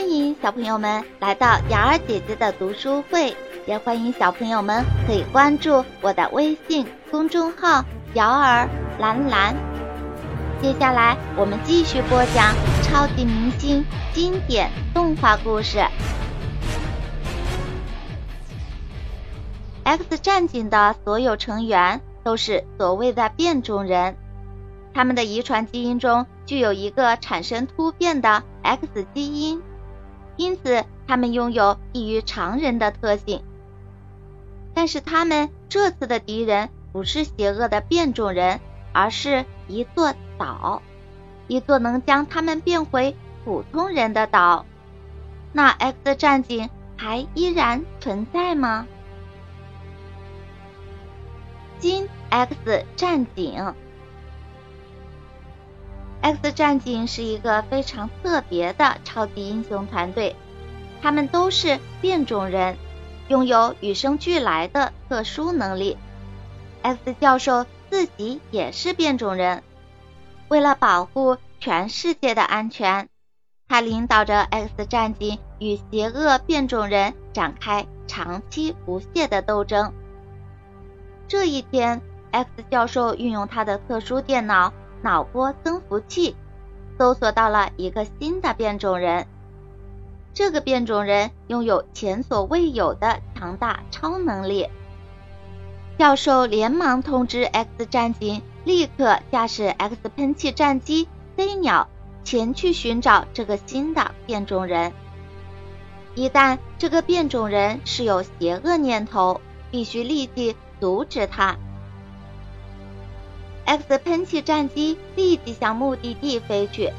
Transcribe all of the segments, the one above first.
欢迎小朋友们来到瑶儿姐姐的读书会，也欢迎小朋友们可以关注我的微信公众号“瑶儿蓝蓝”。接下来我们继续播讲超级明星经典动画故事。X 战警的所有成员都是所谓的变种人，他们的遗传基因中具有一个产生突变的 X 基因。因此，他们拥有异于常人的特性。但是，他们这次的敌人不是邪恶的变种人，而是一座岛，一座能将他们变回普通人的岛。那 X 战警还依然存在吗？金 X 战警，X 战警是一个非常特别的超级英雄团队，他们都是变种人，拥有与生俱来的特殊能力。X 教授自己也是变种人，为了保护全世界的安全，他领导着 X 战警与邪恶变种人展开长期不懈的斗争。这一天，X 教授运用他的特殊电脑脑波增幅器，搜索到了一个新的变种人。这个变种人拥有前所未有的强大超能力。教授连忙通知 X 战警，立刻驾驶 X 喷气战机飞鸟前去寻找这个新的变种人。一旦这个变种人是有邪恶念头，必须立即。阻止他！X 喷气战机立即向目的地飞去。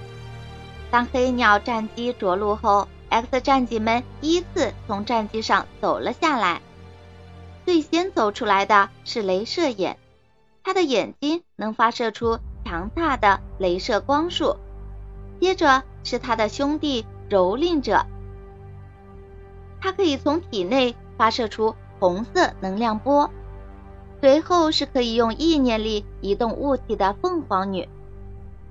当黑鸟战机着陆后，X 战警们依次从战机上走了下来。最先走出来的是镭射眼，他的眼睛能发射出强大的镭射光束。接着是他的兄弟蹂躏者，他可以从体内发射出红色能量波。随后是可以用意念力移动物体的凤凰女，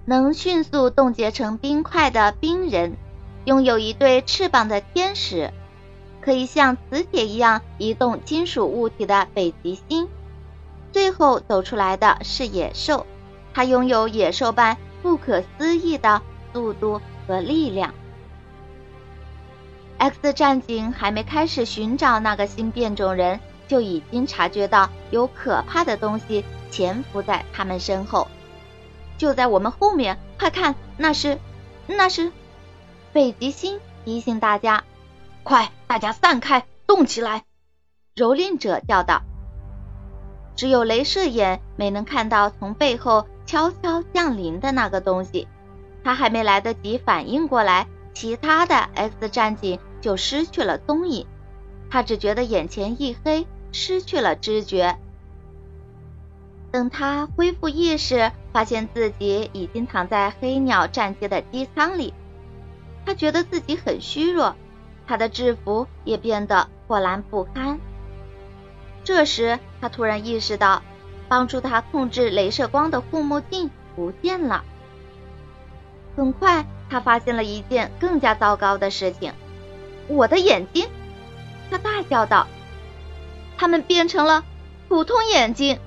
能迅速冻结成冰块的冰人，拥有一对翅膀的天使，可以像磁铁一样移动金属物体的北极星。最后走出来的是野兽，它拥有野兽般不可思议的速度和力量。X 战警还没开始寻找那个新变种人。就已经察觉到有可怕的东西潜伏在他们身后，就在我们后面，快看，那是，那是北极星！提醒大家，快，大家散开，动起来！蹂躏者叫道。只有镭射眼没能看到从背后悄悄降临的那个东西，他还没来得及反应过来，其他的 X 战警就失去了踪影，他只觉得眼前一黑。失去了知觉。等他恢复意识，发现自己已经躺在黑鸟战机的机舱里。他觉得自己很虚弱，他的制服也变得破烂不堪。这时，他突然意识到，帮助他控制镭射光的护目镜不见了。很快，他发现了一件更加糟糕的事情：“我的眼睛！”他大叫道。他们变成了普通眼睛，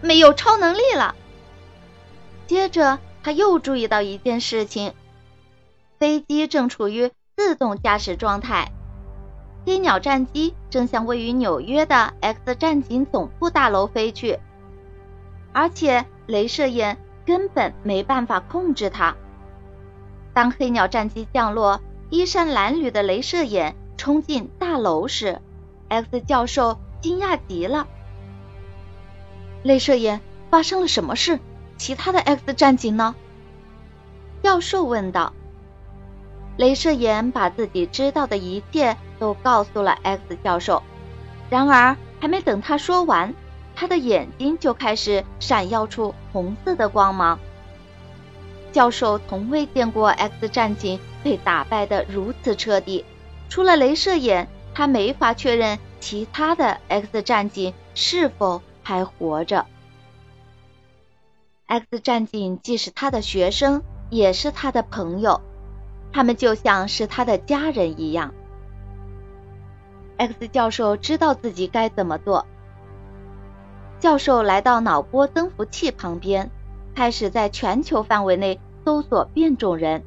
没有超能力了。接着，他又注意到一件事情：飞机正处于自动驾驶状态，黑鸟战机正向位于纽约的 X 战警总部大楼飞去，而且镭射眼根本没办法控制它。当黑鸟战机降落，衣衫褴褛的镭射眼冲进大楼时，X 教授。惊讶极了，镭射眼发生了什么事？其他的 X 战警呢？教授问道。镭射眼把自己知道的一切都告诉了 X 教授，然而还没等他说完，他的眼睛就开始闪耀出红色的光芒。教授从未见过 X 战警被打败的如此彻底，除了镭射眼，他没法确认。其他的 X 战警是否还活着？X 战警既是他的学生，也是他的朋友。他们就像是他的家人一样。X 教授知道自己该怎么做。教授来到脑波增幅器旁边，开始在全球范围内搜索变种人。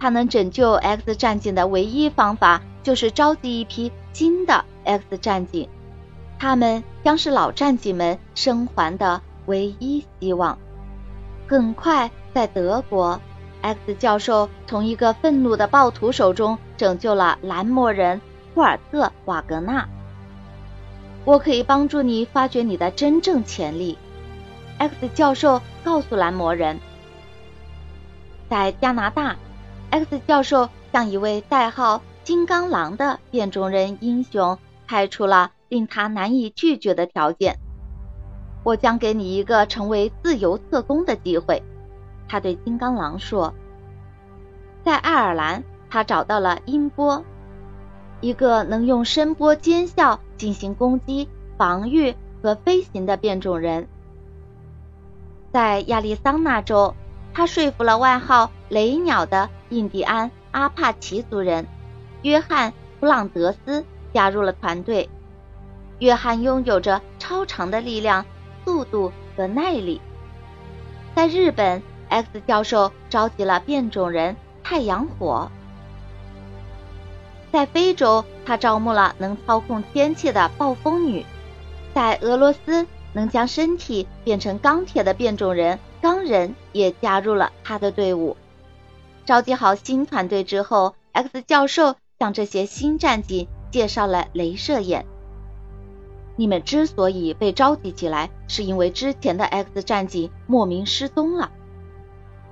他能拯救 X 战警的唯一方法，就是召集一批新的 X 战警，他们将是老战警们生还的唯一希望。很快，在德国，X 教授从一个愤怒的暴徒手中拯救了蓝魔人库尔特·瓦格纳。我可以帮助你发掘你的真正潜力，X 教授告诉蓝魔人。在加拿大。X 教授向一位代号“金刚狼”的变种人英雄开出了令他难以拒绝的条件：“我将给你一个成为自由特工的机会。”他对金刚狼说。在爱尔兰，他找到了音波，一个能用声波尖效进行攻击、防御和飞行的变种人。在亚利桑那州。他说服了外号“雷鸟”的印第安阿帕奇族人约翰·弗朗德斯加入了团队。约翰拥有着超长的力量、速度和耐力。在日本，X 教授召集了变种人太阳火。在非洲，他招募了能操控天气的暴风女。在俄罗斯，能将身体变成钢铁的变种人。钢人也加入了他的队伍。召集好新团队之后，X 教授向这些新战警介绍了镭射眼。你们之所以被召集起来，是因为之前的 X 战警莫名失踪了。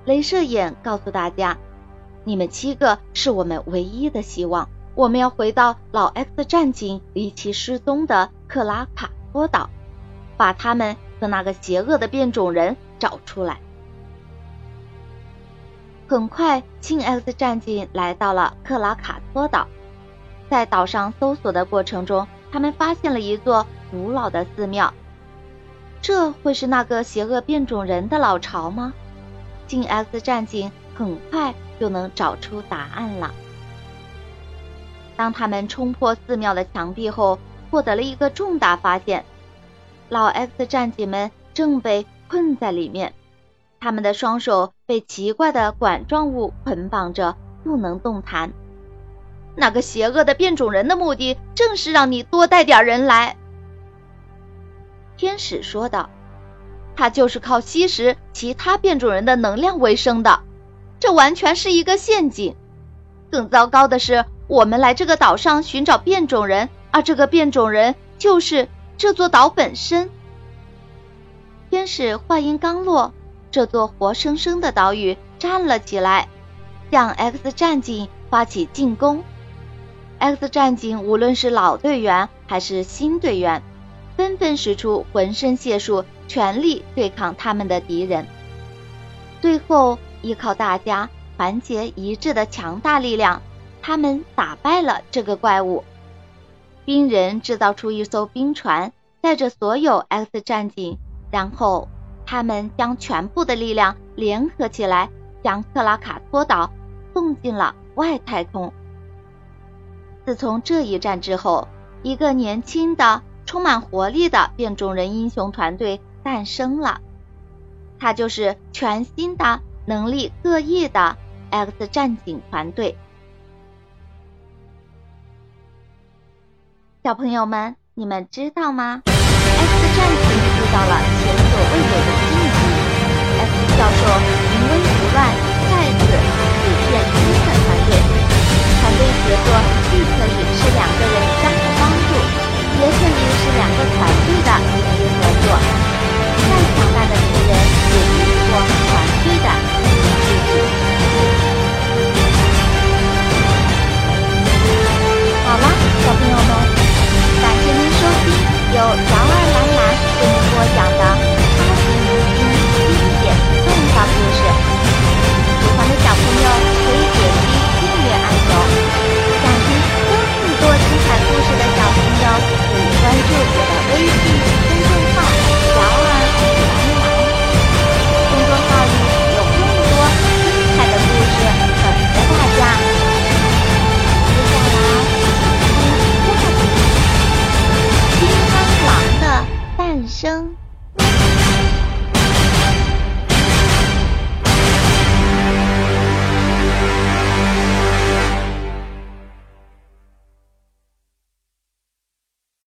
镭射眼告诉大家，你们七个是我们唯一的希望。我们要回到老 X 战警离奇失踪的克拉卡托岛，把他们和那个邪恶的变种人。找出来。很快，新 X 战警来到了克拉卡托岛，在岛上搜索的过程中，他们发现了一座古老的寺庙。这会是那个邪恶变种人的老巢吗？进 X 战警很快就能找出答案了。当他们冲破寺庙的墙壁后，获得了一个重大发现：老 X 战警们正被。困在里面，他们的双手被奇怪的管状物捆绑着，不能动弹。那个邪恶的变种人的目的正是让你多带点人来。天使说道：“他就是靠吸食其他变种人的能量为生的，这完全是一个陷阱。更糟糕的是，我们来这个岛上寻找变种人，而这个变种人就是这座岛本身。”天使话音刚落，这座活生生的岛屿站了起来，向 X 战警发起进攻。X 战警无论是老队员还是新队员，纷纷使出浑身解数，全力对抗他们的敌人。最后，依靠大家团结一致的强大力量，他们打败了这个怪物。冰人制造出一艘冰船，带着所有 X 战警。然后，他们将全部的力量联合起来，将克拉卡托岛送进了外太空。自从这一战之后，一个年轻的、充满活力的变种人英雄团队诞生了，它就是全新的、能力各异的 X 战警团队。小朋友们，你们知道吗？X 战警遇到了前所未有的境遇，X 教授临危不乱，再次组建新的团队。团队协作既可以是两个人相互帮助，也可以是两个团队的